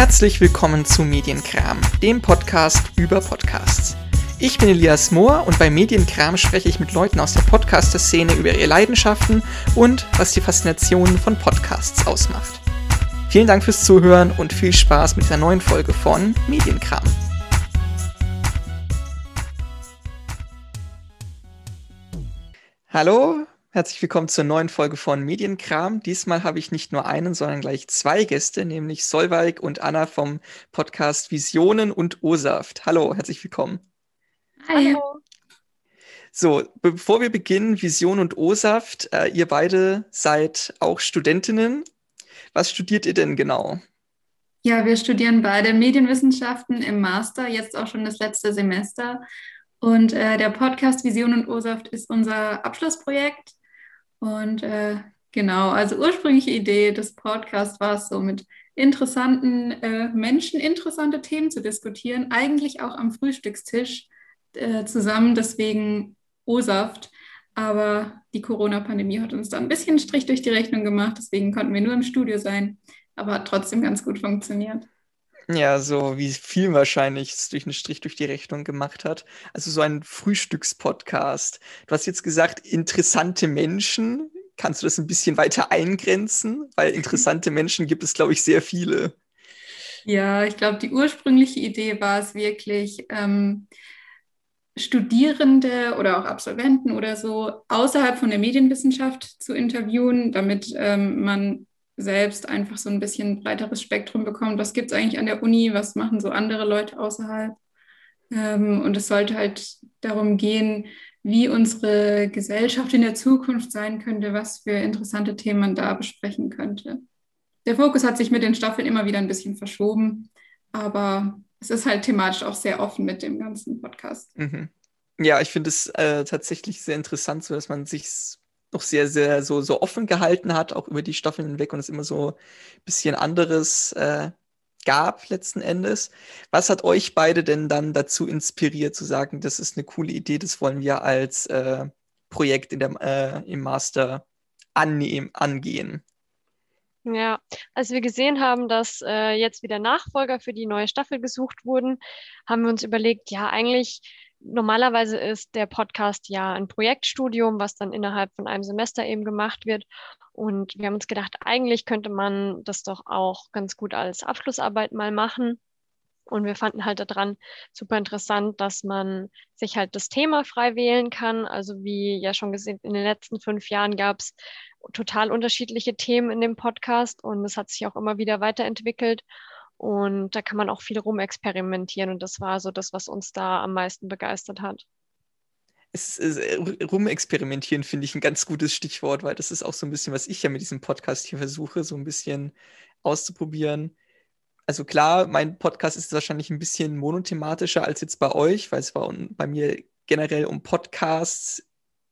Herzlich willkommen zu Medienkram, dem Podcast über Podcasts. Ich bin Elias Mohr und bei Medienkram spreche ich mit Leuten aus der Podcaster-Szene über ihre Leidenschaften und was die Faszination von Podcasts ausmacht. Vielen Dank fürs Zuhören und viel Spaß mit dieser neuen Folge von Medienkram. Hallo, Herzlich willkommen zur neuen Folge von Medienkram. Diesmal habe ich nicht nur einen, sondern gleich zwei Gäste, nämlich Solveig und Anna vom Podcast Visionen und O-Saft. Hallo, herzlich willkommen. Hallo. So, bevor wir beginnen, Vision und O-Saft, äh, ihr beide seid auch Studentinnen. Was studiert ihr denn genau? Ja, wir studieren beide Medienwissenschaften im Master, jetzt auch schon das letzte Semester. Und äh, der Podcast Vision und O-Saft ist unser Abschlussprojekt. Und äh, genau, also ursprüngliche Idee des Podcasts war es so, mit interessanten äh, Menschen interessante Themen zu diskutieren, eigentlich auch am Frühstückstisch äh, zusammen, deswegen O-Saft. Aber die Corona-Pandemie hat uns da ein bisschen Strich durch die Rechnung gemacht, deswegen konnten wir nur im Studio sein, aber hat trotzdem ganz gut funktioniert. Ja, so wie viel wahrscheinlich es durch einen Strich durch die Rechnung gemacht hat. Also so ein Frühstückspodcast. Du hast jetzt gesagt, interessante Menschen. Kannst du das ein bisschen weiter eingrenzen? Weil interessante Menschen gibt es, glaube ich, sehr viele. Ja, ich glaube, die ursprüngliche Idee war es wirklich, ähm, Studierende oder auch Absolventen oder so außerhalb von der Medienwissenschaft zu interviewen, damit ähm, man selbst einfach so ein bisschen breiteres Spektrum bekommt. Was gibt es eigentlich an der Uni? Was machen so andere Leute außerhalb? Ähm, und es sollte halt darum gehen, wie unsere Gesellschaft in der Zukunft sein könnte, was für interessante Themen man da besprechen könnte. Der Fokus hat sich mit den Staffeln immer wieder ein bisschen verschoben, aber es ist halt thematisch auch sehr offen mit dem ganzen Podcast. Mhm. Ja, ich finde es äh, tatsächlich sehr interessant, so dass man sich noch sehr, sehr so, so offen gehalten hat, auch über die Staffeln hinweg und es immer so ein bisschen anderes äh, gab letzten Endes. Was hat euch beide denn dann dazu inspiriert, zu sagen, das ist eine coole Idee, das wollen wir als äh, Projekt in der, äh, im Master annehmen, angehen? Ja, als wir gesehen haben, dass äh, jetzt wieder Nachfolger für die neue Staffel gesucht wurden, haben wir uns überlegt, ja, eigentlich normalerweise ist der Podcast ja ein Projektstudium, was dann innerhalb von einem Semester eben gemacht wird. Und wir haben uns gedacht, eigentlich könnte man das doch auch ganz gut als Abschlussarbeit mal machen. Und wir fanden halt daran super interessant, dass man sich halt das Thema frei wählen kann. Also wie ja schon gesehen, in den letzten fünf Jahren gab es total unterschiedliche Themen in dem Podcast und es hat sich auch immer wieder weiterentwickelt. Und da kann man auch viel rumexperimentieren. Und das war so das, was uns da am meisten begeistert hat. Es, es, äh, rumexperimentieren finde ich ein ganz gutes Stichwort, weil das ist auch so ein bisschen, was ich ja mit diesem Podcast hier versuche, so ein bisschen auszuprobieren. Also klar, mein Podcast ist wahrscheinlich ein bisschen monothematischer als jetzt bei euch, weil es bei, bei mir generell um Podcasts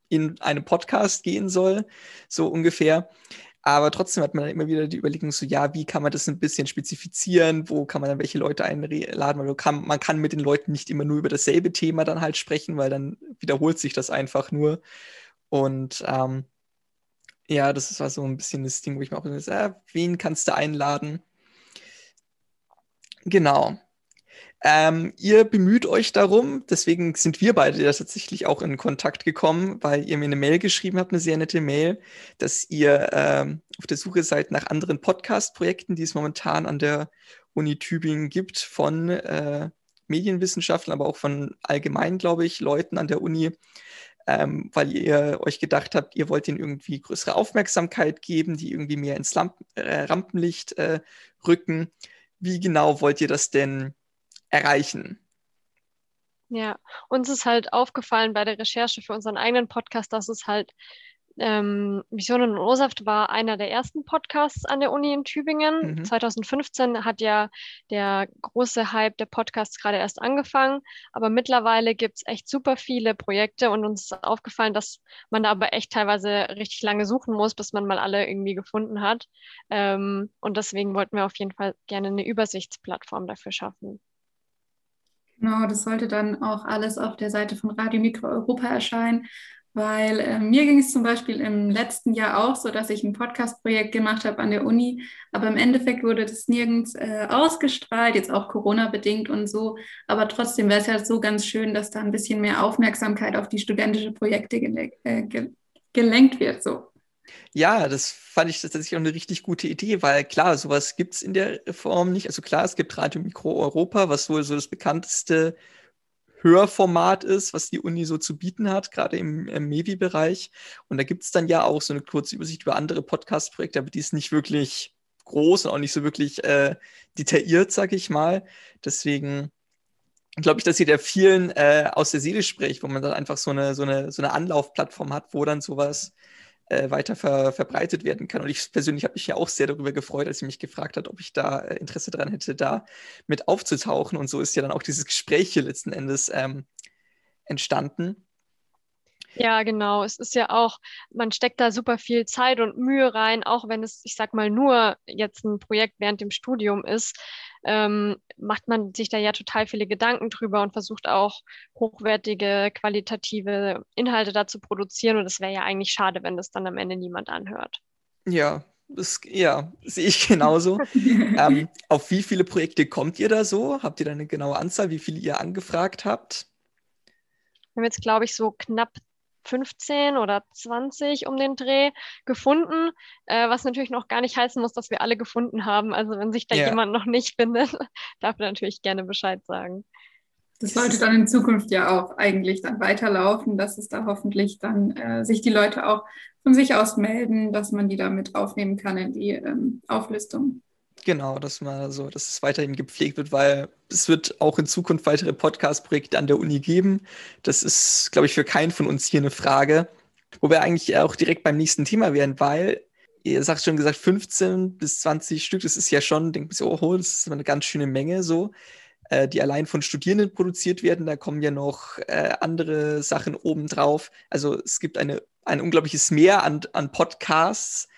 in einem Podcast gehen soll, so ungefähr. Aber trotzdem hat man dann immer wieder die Überlegung, so ja, wie kann man das ein bisschen spezifizieren, wo kann man dann welche Leute einladen, weil kann, man kann mit den Leuten nicht immer nur über dasselbe Thema dann halt sprechen, weil dann wiederholt sich das einfach nur. Und ähm, ja, das war so ein bisschen das Ding, wo ich mir auch gesagt habe, äh, wen kannst du einladen? Genau. Ähm, ihr bemüht euch darum, deswegen sind wir beide ja tatsächlich auch in Kontakt gekommen, weil ihr mir eine Mail geschrieben habt, eine sehr nette Mail, dass ihr ähm, auf der Suche seid nach anderen Podcast-Projekten, die es momentan an der Uni Tübingen gibt, von äh, Medienwissenschaftlern, aber auch von allgemein, glaube ich, Leuten an der Uni, ähm, weil ihr euch gedacht habt, ihr wollt ihnen irgendwie größere Aufmerksamkeit geben, die irgendwie mehr ins Lamp äh, Rampenlicht äh, rücken. Wie genau wollt ihr das denn erreichen. Ja, uns ist halt aufgefallen bei der Recherche für unseren eigenen Podcast, dass es halt ähm, Visionen und Ursaft war einer der ersten Podcasts an der Uni in Tübingen. Mhm. 2015 hat ja der große Hype der Podcasts gerade erst angefangen, aber mittlerweile gibt es echt super viele Projekte und uns ist aufgefallen, dass man da aber echt teilweise richtig lange suchen muss, bis man mal alle irgendwie gefunden hat. Ähm, und deswegen wollten wir auf jeden Fall gerne eine Übersichtsplattform dafür schaffen. Genau, das sollte dann auch alles auf der Seite von Radio Mikro Europa erscheinen. weil äh, mir ging es zum Beispiel im letzten Jahr auch so, dass ich ein Podcast-Projekt gemacht habe an der Uni, aber im Endeffekt wurde das nirgends äh, ausgestrahlt, jetzt auch Corona-bedingt und so. Aber trotzdem wäre es ja so ganz schön, dass da ein bisschen mehr Aufmerksamkeit auf die studentische Projekte gele äh, ge gelenkt wird. So. Ja, das fand ich tatsächlich auch eine richtig gute Idee, weil klar, sowas gibt es in der Form nicht. Also klar, es gibt Radio Mikro Europa, was wohl so das bekannteste Hörformat ist, was die Uni so zu bieten hat, gerade im, im Mevi-Bereich. Und da gibt es dann ja auch so eine kurze Übersicht über andere Podcast-Projekte, aber die ist nicht wirklich groß und auch nicht so wirklich äh, detailliert, sag ich mal. Deswegen glaube ich, dass ihr der vielen äh, aus der Seele spricht, wo man dann einfach so eine, so eine, so eine Anlaufplattform hat, wo dann sowas äh, weiter ver verbreitet werden kann. Und ich persönlich habe mich ja auch sehr darüber gefreut, als sie mich gefragt hat, ob ich da äh, Interesse daran hätte, da mit aufzutauchen. Und so ist ja dann auch dieses Gespräch hier letzten Endes ähm, entstanden. Ja, genau. Es ist ja auch, man steckt da super viel Zeit und Mühe rein, auch wenn es, ich sag mal, nur jetzt ein Projekt während dem Studium ist, ähm, macht man sich da ja total viele Gedanken drüber und versucht auch hochwertige, qualitative Inhalte da zu produzieren. Und es wäre ja eigentlich schade, wenn das dann am Ende niemand anhört. Ja, das, ja, sehe ich genauso. ähm, auf wie viele Projekte kommt ihr da so? Habt ihr da eine genaue Anzahl, wie viele ihr angefragt habt? Wir haben jetzt, glaube ich, so knapp 15 oder 20 um den Dreh gefunden, äh, was natürlich noch gar nicht heißen muss, dass wir alle gefunden haben. Also wenn sich da yeah. jemand noch nicht findet, darf er natürlich gerne Bescheid sagen. Das sollte dann in Zukunft ja auch eigentlich dann weiterlaufen, dass es da hoffentlich dann äh, sich die Leute auch von sich aus melden, dass man die da mit aufnehmen kann in die ähm, Auflistung. Genau, dass man so, dass es weiterhin gepflegt wird, weil es wird auch in Zukunft weitere Podcast-Projekte an der Uni geben. Das ist, glaube ich, für keinen von uns hier eine Frage. Wo wir eigentlich auch direkt beim nächsten Thema wären, weil ihr sagt schon gesagt, 15 bis 20 Stück, das ist ja schon, denkt so, oh, das ist eine ganz schöne Menge so, äh, die allein von Studierenden produziert werden. Da kommen ja noch äh, andere Sachen obendrauf. Also es gibt eine, ein unglaubliches Mehr an, an Podcasts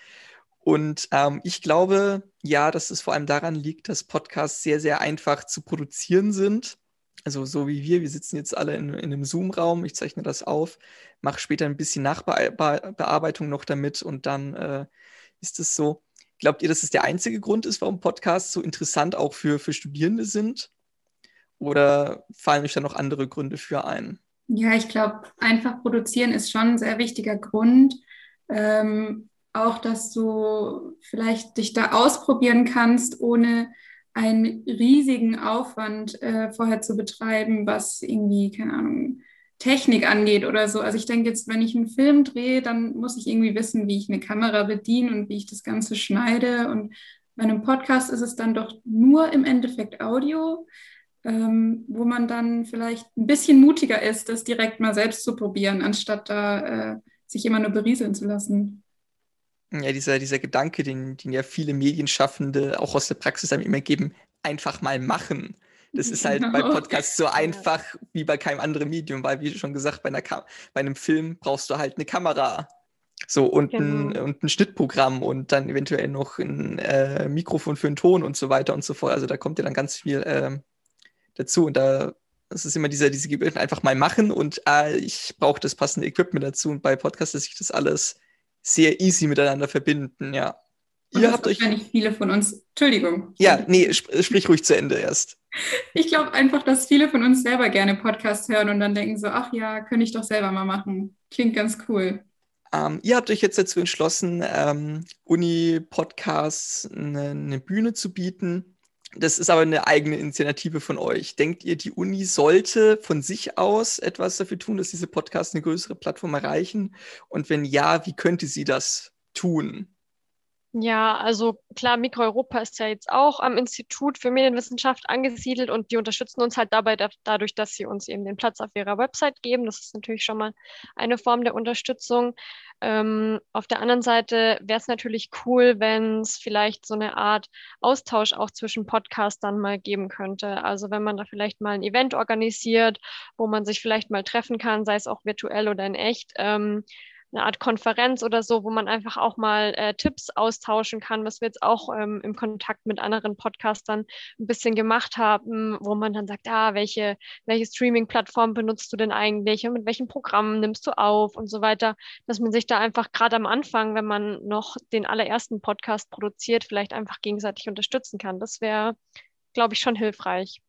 und ähm, ich glaube, ja, dass es vor allem daran liegt, dass Podcasts sehr, sehr einfach zu produzieren sind. Also so wie wir, wir sitzen jetzt alle in, in einem Zoom-Raum, ich zeichne das auf, mache später ein bisschen Nachbearbeitung noch damit und dann äh, ist es so. Glaubt ihr, dass es der einzige Grund ist, warum Podcasts so interessant auch für, für Studierende sind? Oder fallen euch da noch andere Gründe für ein? Ja, ich glaube, einfach produzieren ist schon ein sehr wichtiger Grund. Ähm, auch, dass du vielleicht dich da ausprobieren kannst, ohne einen riesigen Aufwand äh, vorher zu betreiben, was irgendwie, keine Ahnung, Technik angeht oder so. Also ich denke jetzt, wenn ich einen Film drehe, dann muss ich irgendwie wissen, wie ich eine Kamera bediene und wie ich das Ganze schneide. Und bei einem Podcast ist es dann doch nur im Endeffekt Audio, ähm, wo man dann vielleicht ein bisschen mutiger ist, das direkt mal selbst zu probieren, anstatt da äh, sich immer nur berieseln zu lassen ja, dieser, dieser Gedanke, den, den ja viele Medienschaffende auch aus der Praxis einem immer geben, einfach mal machen. Das ist halt genau. bei Podcasts so einfach wie bei keinem anderen Medium, weil, wie schon gesagt, bei, einer bei einem Film brauchst du halt eine Kamera. So, und, genau. ein, und ein Schnittprogramm und dann eventuell noch ein äh, Mikrofon für den Ton und so weiter und so fort. Also da kommt ja dann ganz viel äh, dazu. Und da das ist immer dieser, diese Gebeten, einfach mal machen und äh, ich brauche das passende Equipment dazu. Und bei Podcasts ist sich das alles sehr easy miteinander verbinden, ja. Und Ihr habt euch. Wahrscheinlich viele von uns. Entschuldigung. Ja, nee, sp sprich ruhig zu Ende erst. Ich glaube einfach, dass viele von uns selber gerne Podcasts hören und dann denken so, ach ja, könnte ich doch selber mal machen. Klingt ganz cool. Ähm, ihr habt euch jetzt dazu entschlossen, ähm, Uni-Podcasts eine, eine Bühne zu bieten. Das ist aber eine eigene Initiative von euch. Denkt ihr, die Uni sollte von sich aus etwas dafür tun, dass diese Podcasts eine größere Plattform erreichen? Und wenn ja, wie könnte sie das tun? Ja, also klar, Mikroeuropa ist ja jetzt auch am Institut für Medienwissenschaft angesiedelt und die unterstützen uns halt dabei da, dadurch, dass sie uns eben den Platz auf ihrer Website geben. Das ist natürlich schon mal eine Form der Unterstützung. Ähm, auf der anderen Seite wäre es natürlich cool, wenn es vielleicht so eine Art Austausch auch zwischen Podcastern mal geben könnte. Also wenn man da vielleicht mal ein Event organisiert, wo man sich vielleicht mal treffen kann, sei es auch virtuell oder in echt. Ähm, eine Art Konferenz oder so, wo man einfach auch mal äh, Tipps austauschen kann, was wir jetzt auch ähm, im Kontakt mit anderen Podcastern ein bisschen gemacht haben, wo man dann sagt, ah, welche, welche Streaming-Plattform benutzt du denn eigentlich und mit welchen Programmen nimmst du auf und so weiter, dass man sich da einfach gerade am Anfang, wenn man noch den allerersten Podcast produziert, vielleicht einfach gegenseitig unterstützen kann. Das wäre, glaube ich, schon hilfreich.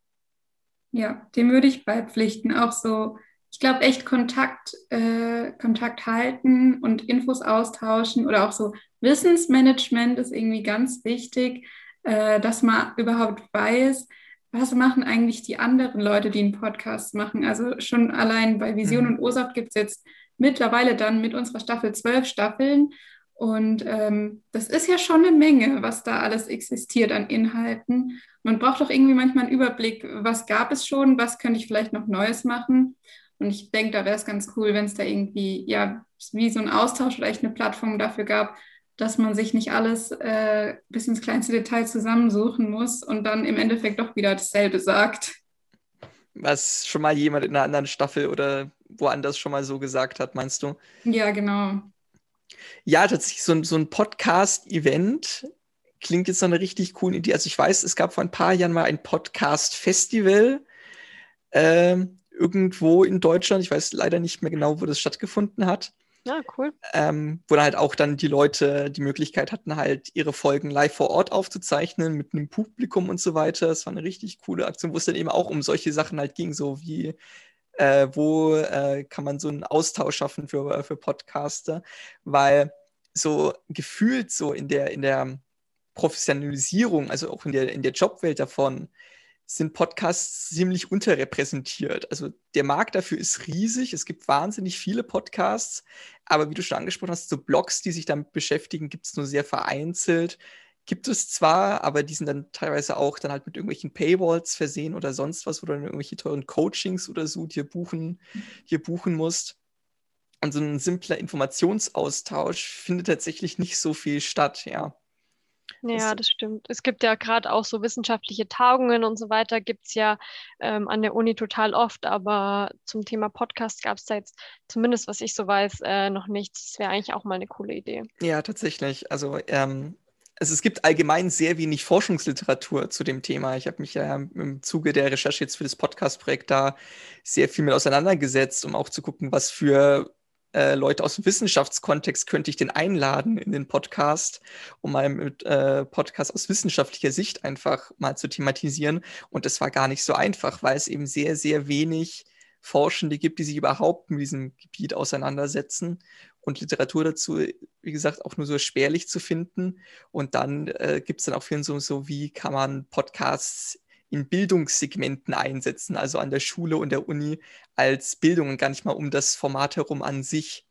Ja, dem würde ich beipflichten. Auch so, ich glaube, echt Kontakt, äh, Kontakt halten und Infos austauschen oder auch so Wissensmanagement ist irgendwie ganz wichtig, äh, dass man überhaupt weiß, was machen eigentlich die anderen Leute, die einen Podcast machen. Also schon allein bei Vision mhm. und Ursaft gibt es jetzt mittlerweile dann mit unserer Staffel zwölf Staffeln. Und ähm, das ist ja schon eine Menge, was da alles existiert an Inhalten. Man braucht doch irgendwie manchmal einen Überblick, was gab es schon, was könnte ich vielleicht noch Neues machen. Und ich denke, da wäre es ganz cool, wenn es da irgendwie, ja, wie so ein Austausch oder echt eine Plattform dafür gab, dass man sich nicht alles äh, bis ins kleinste Detail zusammensuchen muss und dann im Endeffekt doch wieder dasselbe sagt. Was schon mal jemand in einer anderen Staffel oder woanders schon mal so gesagt hat, meinst du? Ja, genau. Ja, tatsächlich so, so ein Podcast-Event klingt jetzt so eine richtig coole Idee. Also ich weiß, es gab vor ein paar Jahren mal ein Podcast-Festival ähm, irgendwo in Deutschland. Ich weiß leider nicht mehr genau, wo das stattgefunden hat. Ja, cool. Ähm, wo dann halt auch dann die Leute die Möglichkeit hatten, halt ihre Folgen live vor Ort aufzuzeichnen mit einem Publikum und so weiter. Das war eine richtig coole Aktion, wo es dann eben auch um solche Sachen halt ging, so wie äh, wo äh, kann man so einen Austausch schaffen für, für Podcaster, weil so gefühlt so in der, in der Professionalisierung, also auch in der, in der Jobwelt davon, sind Podcasts ziemlich unterrepräsentiert. Also der Markt dafür ist riesig. Es gibt wahnsinnig viele Podcasts, aber wie du schon angesprochen hast, so Blogs, die sich damit beschäftigen, gibt es nur sehr vereinzelt gibt es zwar, aber die sind dann teilweise auch dann halt mit irgendwelchen Paywalls versehen oder sonst was, wo du dann irgendwelche teuren Coachings oder so dir buchen, dir buchen musst. Und so ein simpler Informationsaustausch findet tatsächlich nicht so viel statt, ja. Ja, das stimmt. Es gibt ja gerade auch so wissenschaftliche Tagungen und so weiter, gibt es ja ähm, an der Uni total oft, aber zum Thema Podcast gab es da jetzt zumindest, was ich so weiß, äh, noch nichts. Das wäre eigentlich auch mal eine coole Idee. Ja, tatsächlich. Also ähm, also es gibt allgemein sehr wenig Forschungsliteratur zu dem Thema. Ich habe mich ja im Zuge der Recherche jetzt für das Podcast-Projekt da sehr viel mit auseinandergesetzt, um auch zu gucken, was für äh, Leute aus dem Wissenschaftskontext könnte ich denn einladen in den Podcast, um mal mit äh, Podcast aus wissenschaftlicher Sicht einfach mal zu thematisieren. Und das war gar nicht so einfach, weil es eben sehr, sehr wenig Forschende gibt, die sich überhaupt mit diesem Gebiet auseinandersetzen und Literatur dazu, wie gesagt, auch nur so spärlich zu finden. Und dann äh, gibt es dann auch Filme so, so, wie kann man Podcasts in Bildungssegmenten einsetzen, also an der Schule und der Uni als Bildung und gar nicht mal um das Format herum an sich.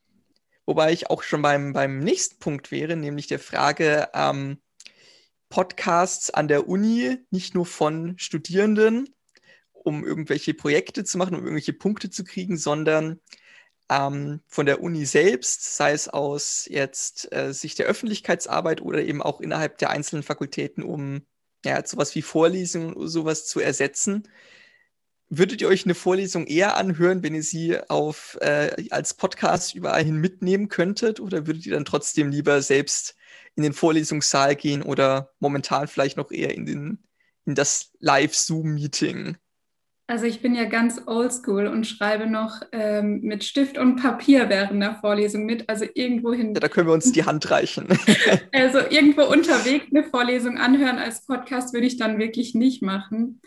Wobei ich auch schon beim, beim nächsten Punkt wäre, nämlich der Frage, ähm, Podcasts an der Uni, nicht nur von Studierenden, um irgendwelche Projekte zu machen, um irgendwelche Punkte zu kriegen, sondern ähm, von der Uni selbst, sei es aus jetzt äh, Sicht der Öffentlichkeitsarbeit oder eben auch innerhalb der einzelnen Fakultäten, um ja, sowas wie Vorlesungen sowas zu ersetzen. Würdet ihr euch eine Vorlesung eher anhören, wenn ihr sie auf, äh, als Podcast überall hin mitnehmen könntet? Oder würdet ihr dann trotzdem lieber selbst in den Vorlesungssaal gehen oder momentan vielleicht noch eher in, den, in das Live-Zoom-Meeting? Also ich bin ja ganz oldschool und schreibe noch ähm, mit Stift und Papier während der Vorlesung mit, also irgendwo hin. Ja, da können wir uns die Hand reichen. also irgendwo unterwegs eine Vorlesung anhören als Podcast würde ich dann wirklich nicht machen.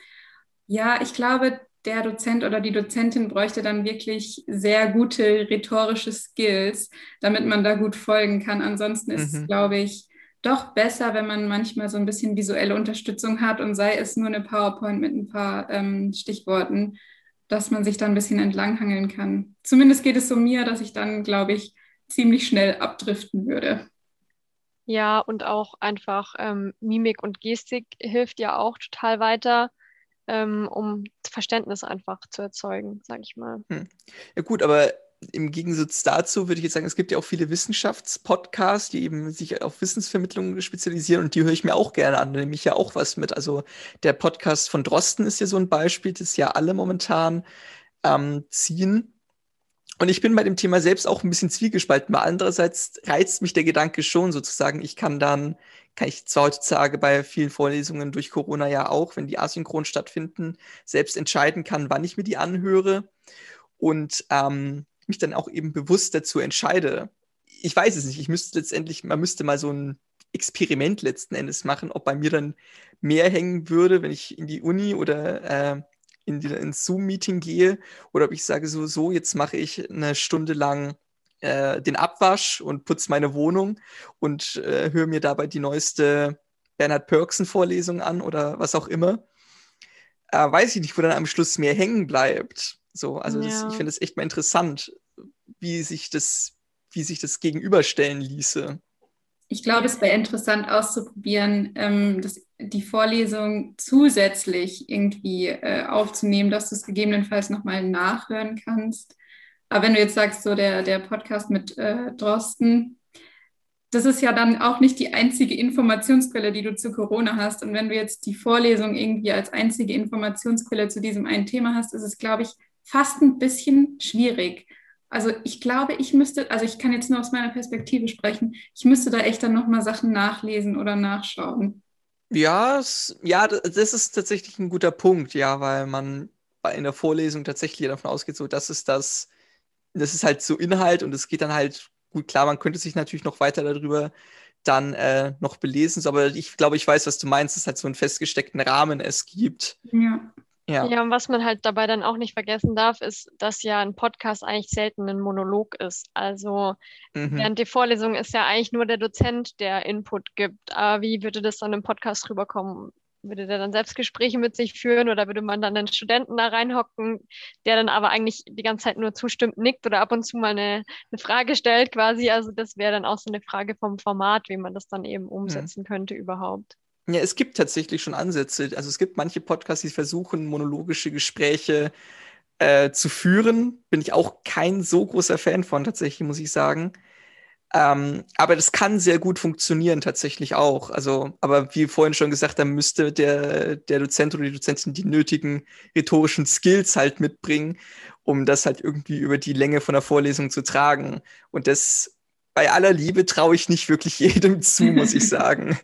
Ja, ich glaube, der Dozent oder die Dozentin bräuchte dann wirklich sehr gute rhetorische Skills, damit man da gut folgen kann. Ansonsten ist mhm. es, glaube ich, doch besser, wenn man manchmal so ein bisschen visuelle Unterstützung hat und sei es nur eine PowerPoint mit ein paar ähm, Stichworten, dass man sich da ein bisschen entlanghangeln kann. Zumindest geht es so mir, dass ich dann, glaube ich, ziemlich schnell abdriften würde. Ja, und auch einfach ähm, Mimik und Gestik hilft ja auch total weiter, ähm, um Verständnis einfach zu erzeugen, sage ich mal. Hm. Ja gut, aber im Gegensatz dazu würde ich jetzt sagen, es gibt ja auch viele Wissenschaftspodcasts, die eben sich auf Wissensvermittlung spezialisieren und die höre ich mir auch gerne an, da nehme ich ja auch was mit. Also der Podcast von Drosten ist ja so ein Beispiel, das ja alle momentan ähm, ziehen. Und ich bin bei dem Thema selbst auch ein bisschen zwiegespalten, weil andererseits reizt mich der Gedanke schon sozusagen, ich kann dann, kann ich zwar heutzutage bei vielen Vorlesungen durch Corona ja auch, wenn die asynchron stattfinden, selbst entscheiden kann, wann ich mir die anhöre und ähm, mich dann auch eben bewusst dazu entscheide. Ich weiß es nicht, ich müsste letztendlich, man müsste mal so ein Experiment letzten Endes machen, ob bei mir dann mehr hängen würde, wenn ich in die Uni oder äh, in die, Zoom-Meeting gehe oder ob ich sage so, so, jetzt mache ich eine Stunde lang äh, den Abwasch und putze meine Wohnung und äh, höre mir dabei die neueste Bernhard Pörksen-Vorlesung an oder was auch immer. Äh, weiß ich nicht, wo dann am Schluss mehr hängen bleibt. So, also ja. das, ich finde es echt mal interessant, wie sich das, wie sich das gegenüberstellen ließe. Ich glaube, es wäre interessant auszuprobieren, ähm, das, die Vorlesung zusätzlich irgendwie äh, aufzunehmen, dass du es gegebenenfalls nochmal nachhören kannst. Aber wenn du jetzt sagst, so der, der Podcast mit äh, Drosten, das ist ja dann auch nicht die einzige Informationsquelle, die du zu Corona hast. Und wenn du jetzt die Vorlesung irgendwie als einzige Informationsquelle zu diesem einen Thema hast, ist es, glaube ich, fast ein bisschen schwierig. Also ich glaube, ich müsste, also ich kann jetzt nur aus meiner Perspektive sprechen, ich müsste da echt dann nochmal Sachen nachlesen oder nachschauen. Ja, ja, das ist tatsächlich ein guter Punkt, ja, weil man in der Vorlesung tatsächlich davon ausgeht, so, das ist das, das ist halt so Inhalt und es geht dann halt gut, klar, man könnte sich natürlich noch weiter darüber dann äh, noch belesen, aber ich glaube, ich weiß, was du meinst, dass es halt so einen festgesteckten Rahmen es gibt. Ja. Ja. ja, und was man halt dabei dann auch nicht vergessen darf, ist, dass ja ein Podcast eigentlich selten ein Monolog ist. Also mhm. während die Vorlesung ist ja eigentlich nur der Dozent, der Input gibt. Aber wie würde das dann im Podcast rüberkommen? Würde der dann Selbstgespräche mit sich führen oder würde man dann den Studenten da reinhocken, der dann aber eigentlich die ganze Zeit nur zustimmt, nickt oder ab und zu mal eine, eine Frage stellt quasi? Also das wäre dann auch so eine Frage vom Format, wie man das dann eben mhm. umsetzen mhm. könnte überhaupt. Ja, es gibt tatsächlich schon Ansätze. Also es gibt manche Podcasts, die versuchen, monologische Gespräche äh, zu führen. Bin ich auch kein so großer Fan von, tatsächlich, muss ich sagen. Ähm, aber das kann sehr gut funktionieren, tatsächlich auch. Also, aber wie vorhin schon gesagt, da müsste der, der Dozent oder die Dozentin die nötigen rhetorischen Skills halt mitbringen, um das halt irgendwie über die Länge von der Vorlesung zu tragen. Und das bei aller Liebe traue ich nicht wirklich jedem zu, muss ich sagen.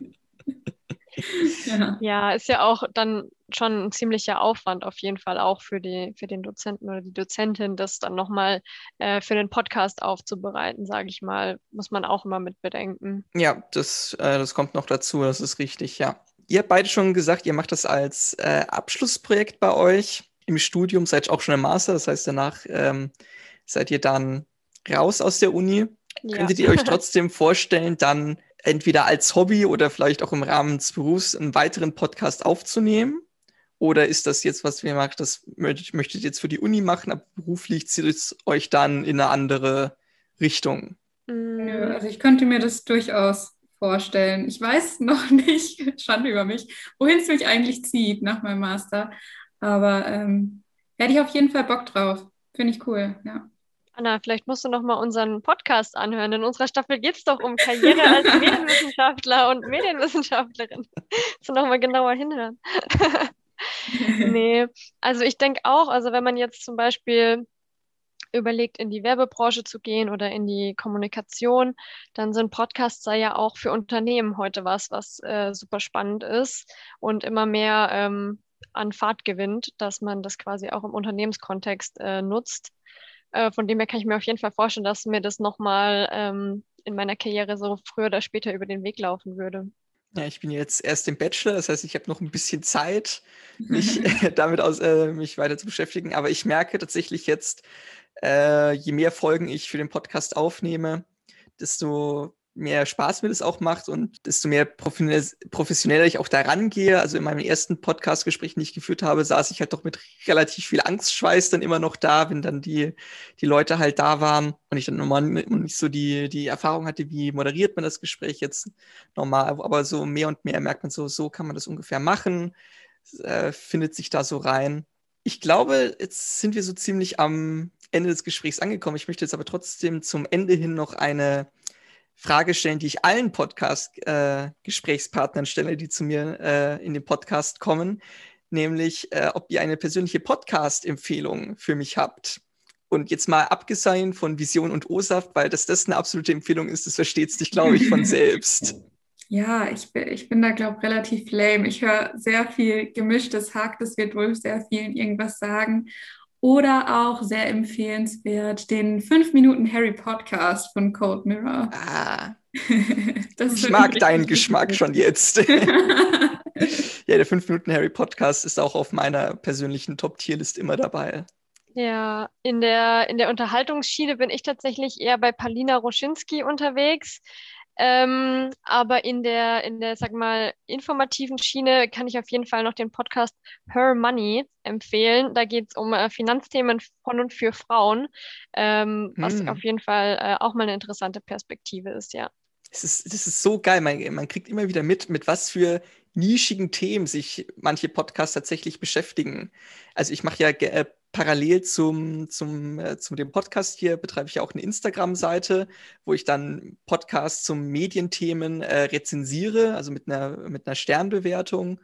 ja. ja, ist ja auch dann schon ein ziemlicher Aufwand auf jeden Fall auch für, die, für den Dozenten oder die Dozentin, das dann nochmal äh, für den Podcast aufzubereiten, sage ich mal, muss man auch immer mit bedenken. Ja, das, äh, das kommt noch dazu, das ist richtig, ja. Ihr habt beide schon gesagt, ihr macht das als äh, Abschlussprojekt bei euch im Studium, seid auch schon im Master, das heißt danach ähm, seid ihr dann raus aus der Uni. Ja. Könntet ihr euch trotzdem vorstellen, dann entweder als Hobby oder vielleicht auch im Rahmen des Berufs einen weiteren Podcast aufzunehmen? Oder ist das jetzt, was wir machen, das möchtet ihr jetzt für die Uni machen, aber beruflich zieht es euch dann in eine andere Richtung? Nö, also ich könnte mir das durchaus vorstellen. Ich weiß noch nicht, Schande über mich, wohin es mich eigentlich zieht nach meinem Master. Aber ähm, hätte ich auf jeden Fall Bock drauf. Finde ich cool, ja. Anna, vielleicht musst du noch mal unseren Podcast anhören. In unserer Staffel geht es doch um Karriere als Medienwissenschaftler und Medienwissenschaftlerin. Du noch mal genauer hinhören. nee, also ich denke auch, also wenn man jetzt zum Beispiel überlegt, in die Werbebranche zu gehen oder in die Kommunikation, dann sind Podcasts ja auch für Unternehmen heute was, was äh, super spannend ist und immer mehr ähm, an Fahrt gewinnt, dass man das quasi auch im Unternehmenskontext äh, nutzt. Äh, von dem her kann ich mir auf jeden Fall vorstellen, dass mir das nochmal ähm, in meiner Karriere so früher oder später über den Weg laufen würde. Ja, ich bin jetzt erst im Bachelor, das heißt, ich habe noch ein bisschen Zeit, mich damit aus, äh, mich weiter zu beschäftigen. Aber ich merke tatsächlich jetzt, äh, je mehr Folgen ich für den Podcast aufnehme, desto mehr Spaß mir das auch macht und desto mehr professioneller ich auch da rangehe. Also in meinem ersten Podcast-Gespräch, den ich geführt habe, saß ich halt doch mit relativ viel Angstschweiß dann immer noch da, wenn dann die, die Leute halt da waren und ich dann normal nicht so die, die Erfahrung hatte, wie moderiert man das Gespräch jetzt normal. Aber so mehr und mehr merkt man so, so kann man das ungefähr machen, äh, findet sich da so rein. Ich glaube, jetzt sind wir so ziemlich am Ende des Gesprächs angekommen. Ich möchte jetzt aber trotzdem zum Ende hin noch eine Frage stellen, die ich allen Podcast-Gesprächspartnern äh, stelle, die zu mir äh, in den Podcast kommen, nämlich äh, ob ihr eine persönliche Podcast-Empfehlung für mich habt. Und jetzt mal abgesehen von Vision und O-Saft, weil das das eine absolute Empfehlung ist, das versteht sich, glaube ich, von selbst. Ja, ich bin, ich bin da, glaube ich, relativ lame. Ich höre sehr viel gemischtes Hack, das wird wohl sehr vielen irgendwas sagen. Oder auch sehr empfehlenswert den 5 Minuten Harry Podcast von Cold Mirror. Ah. ich mag deinen Geschmack schon jetzt. ja, der 5 Minuten Harry Podcast ist auch auf meiner persönlichen Top-Tier-List immer dabei. Ja, in der, in der Unterhaltungsschiene bin ich tatsächlich eher bei Palina Roschinski unterwegs. Ähm, aber in der, in der, sag mal, informativen Schiene kann ich auf jeden Fall noch den Podcast Her Money empfehlen. Da geht es um äh, Finanzthemen von und für Frauen, ähm, hm. was auf jeden Fall äh, auch mal eine interessante Perspektive ist, ja. Es ist, das ist so geil. Man, man kriegt immer wieder mit, mit was für nischigen Themen sich manche Podcasts tatsächlich beschäftigen. Also ich mache ja äh, parallel zum, zum, äh, zum dem Podcast hier betreibe ich ja auch eine Instagram-Seite, wo ich dann Podcasts zum Medienthemen äh, rezensiere, also mit einer, mit einer Sternbewertung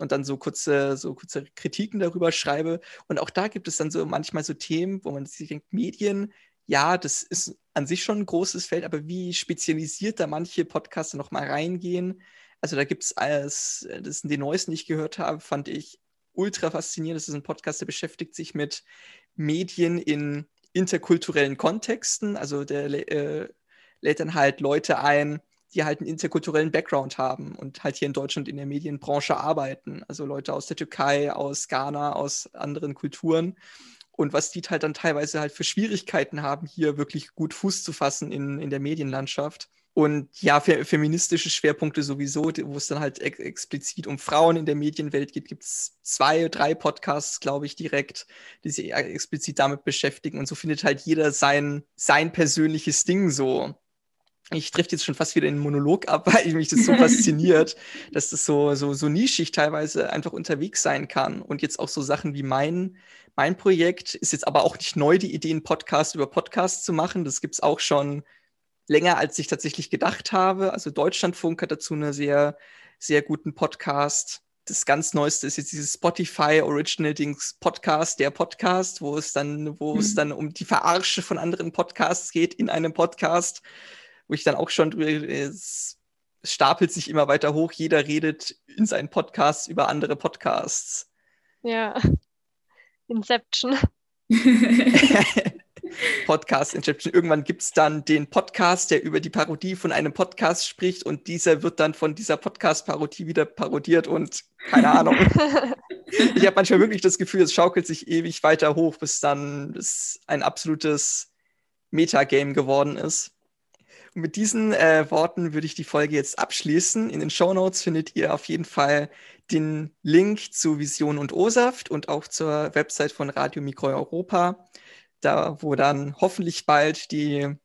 und dann so kurze, so kurze Kritiken darüber schreibe. Und auch da gibt es dann so manchmal so Themen, wo man sich denkt, Medien, ja, das ist an sich schon ein großes Feld, aber wie spezialisiert da manche Podcasts noch mal reingehen. Also da gibt es alles, das sind die neuesten, die ich gehört habe, fand ich ultra faszinierend. Das ist ein Podcast, der beschäftigt sich mit Medien in interkulturellen Kontexten. Also der äh, lädt dann halt Leute ein, die halt einen interkulturellen Background haben und halt hier in Deutschland in der Medienbranche arbeiten. Also Leute aus der Türkei, aus Ghana, aus anderen Kulturen. Und was die halt dann teilweise halt für Schwierigkeiten haben, hier wirklich gut Fuß zu fassen in, in der Medienlandschaft. Und ja, fe feministische Schwerpunkte sowieso, wo es dann halt ex explizit um Frauen in der Medienwelt geht, gibt es zwei, drei Podcasts, glaube ich, direkt, die sich explizit damit beschäftigen. Und so findet halt jeder sein, sein persönliches Ding so. Ich treffe jetzt schon fast wieder in einen Monolog ab, weil mich das so fasziniert, dass das so, so, so nischig teilweise einfach unterwegs sein kann. Und jetzt auch so Sachen wie mein, mein Projekt ist jetzt aber auch nicht neu, die Idee, einen Podcast über Podcasts zu machen. Das gibt es auch schon länger, als ich tatsächlich gedacht habe. Also Deutschlandfunk hat dazu einen sehr, sehr guten Podcast. Das ganz Neueste ist jetzt dieses Spotify Original Dings Podcast, der Podcast, wo es dann, wo mhm. es dann um die Verarsche von anderen Podcasts geht in einem Podcast, wo ich dann auch schon es stapelt sich immer weiter hoch. Jeder redet in seinen Podcasts über andere Podcasts. Ja. Inception. Podcast Inception. Irgendwann gibt es dann den Podcast, der über die Parodie von einem Podcast spricht und dieser wird dann von dieser Podcast-Parodie wieder parodiert und keine Ahnung. ich habe manchmal wirklich das Gefühl, es schaukelt sich ewig weiter hoch, bis dann es ein absolutes Metagame geworden ist. Und mit diesen äh, Worten würde ich die Folge jetzt abschließen. In den Show Notes findet ihr auf jeden Fall den Link zu Vision und O-Saft und auch zur Website von Radio Mikro Europa da wo dann hoffentlich bald die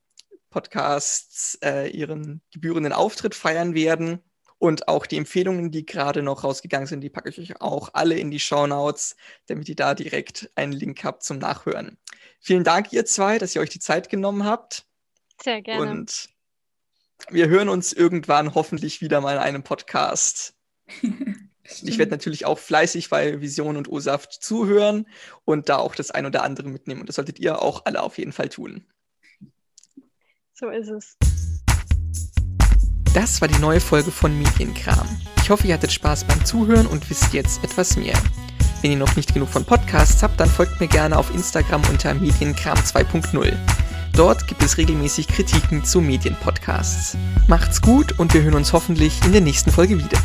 Podcasts äh, ihren gebührenden Auftritt feiern werden. Und auch die Empfehlungen, die gerade noch rausgegangen sind, die packe ich euch auch alle in die Show Notes, damit ihr da direkt einen Link habt zum Nachhören. Vielen Dank, ihr zwei, dass ihr euch die Zeit genommen habt. Sehr gerne. Und wir hören uns irgendwann hoffentlich wieder mal in einem Podcast. Ich werde natürlich auch fleißig bei Vision und O-Saft zuhören und da auch das ein oder andere mitnehmen. Und das solltet ihr auch alle auf jeden Fall tun. So ist es. Das war die neue Folge von Medienkram. Ich hoffe, ihr hattet Spaß beim Zuhören und wisst jetzt etwas mehr. Wenn ihr noch nicht genug von Podcasts habt, dann folgt mir gerne auf Instagram unter Medienkram 2.0. Dort gibt es regelmäßig Kritiken zu Medienpodcasts. Macht's gut und wir hören uns hoffentlich in der nächsten Folge wieder.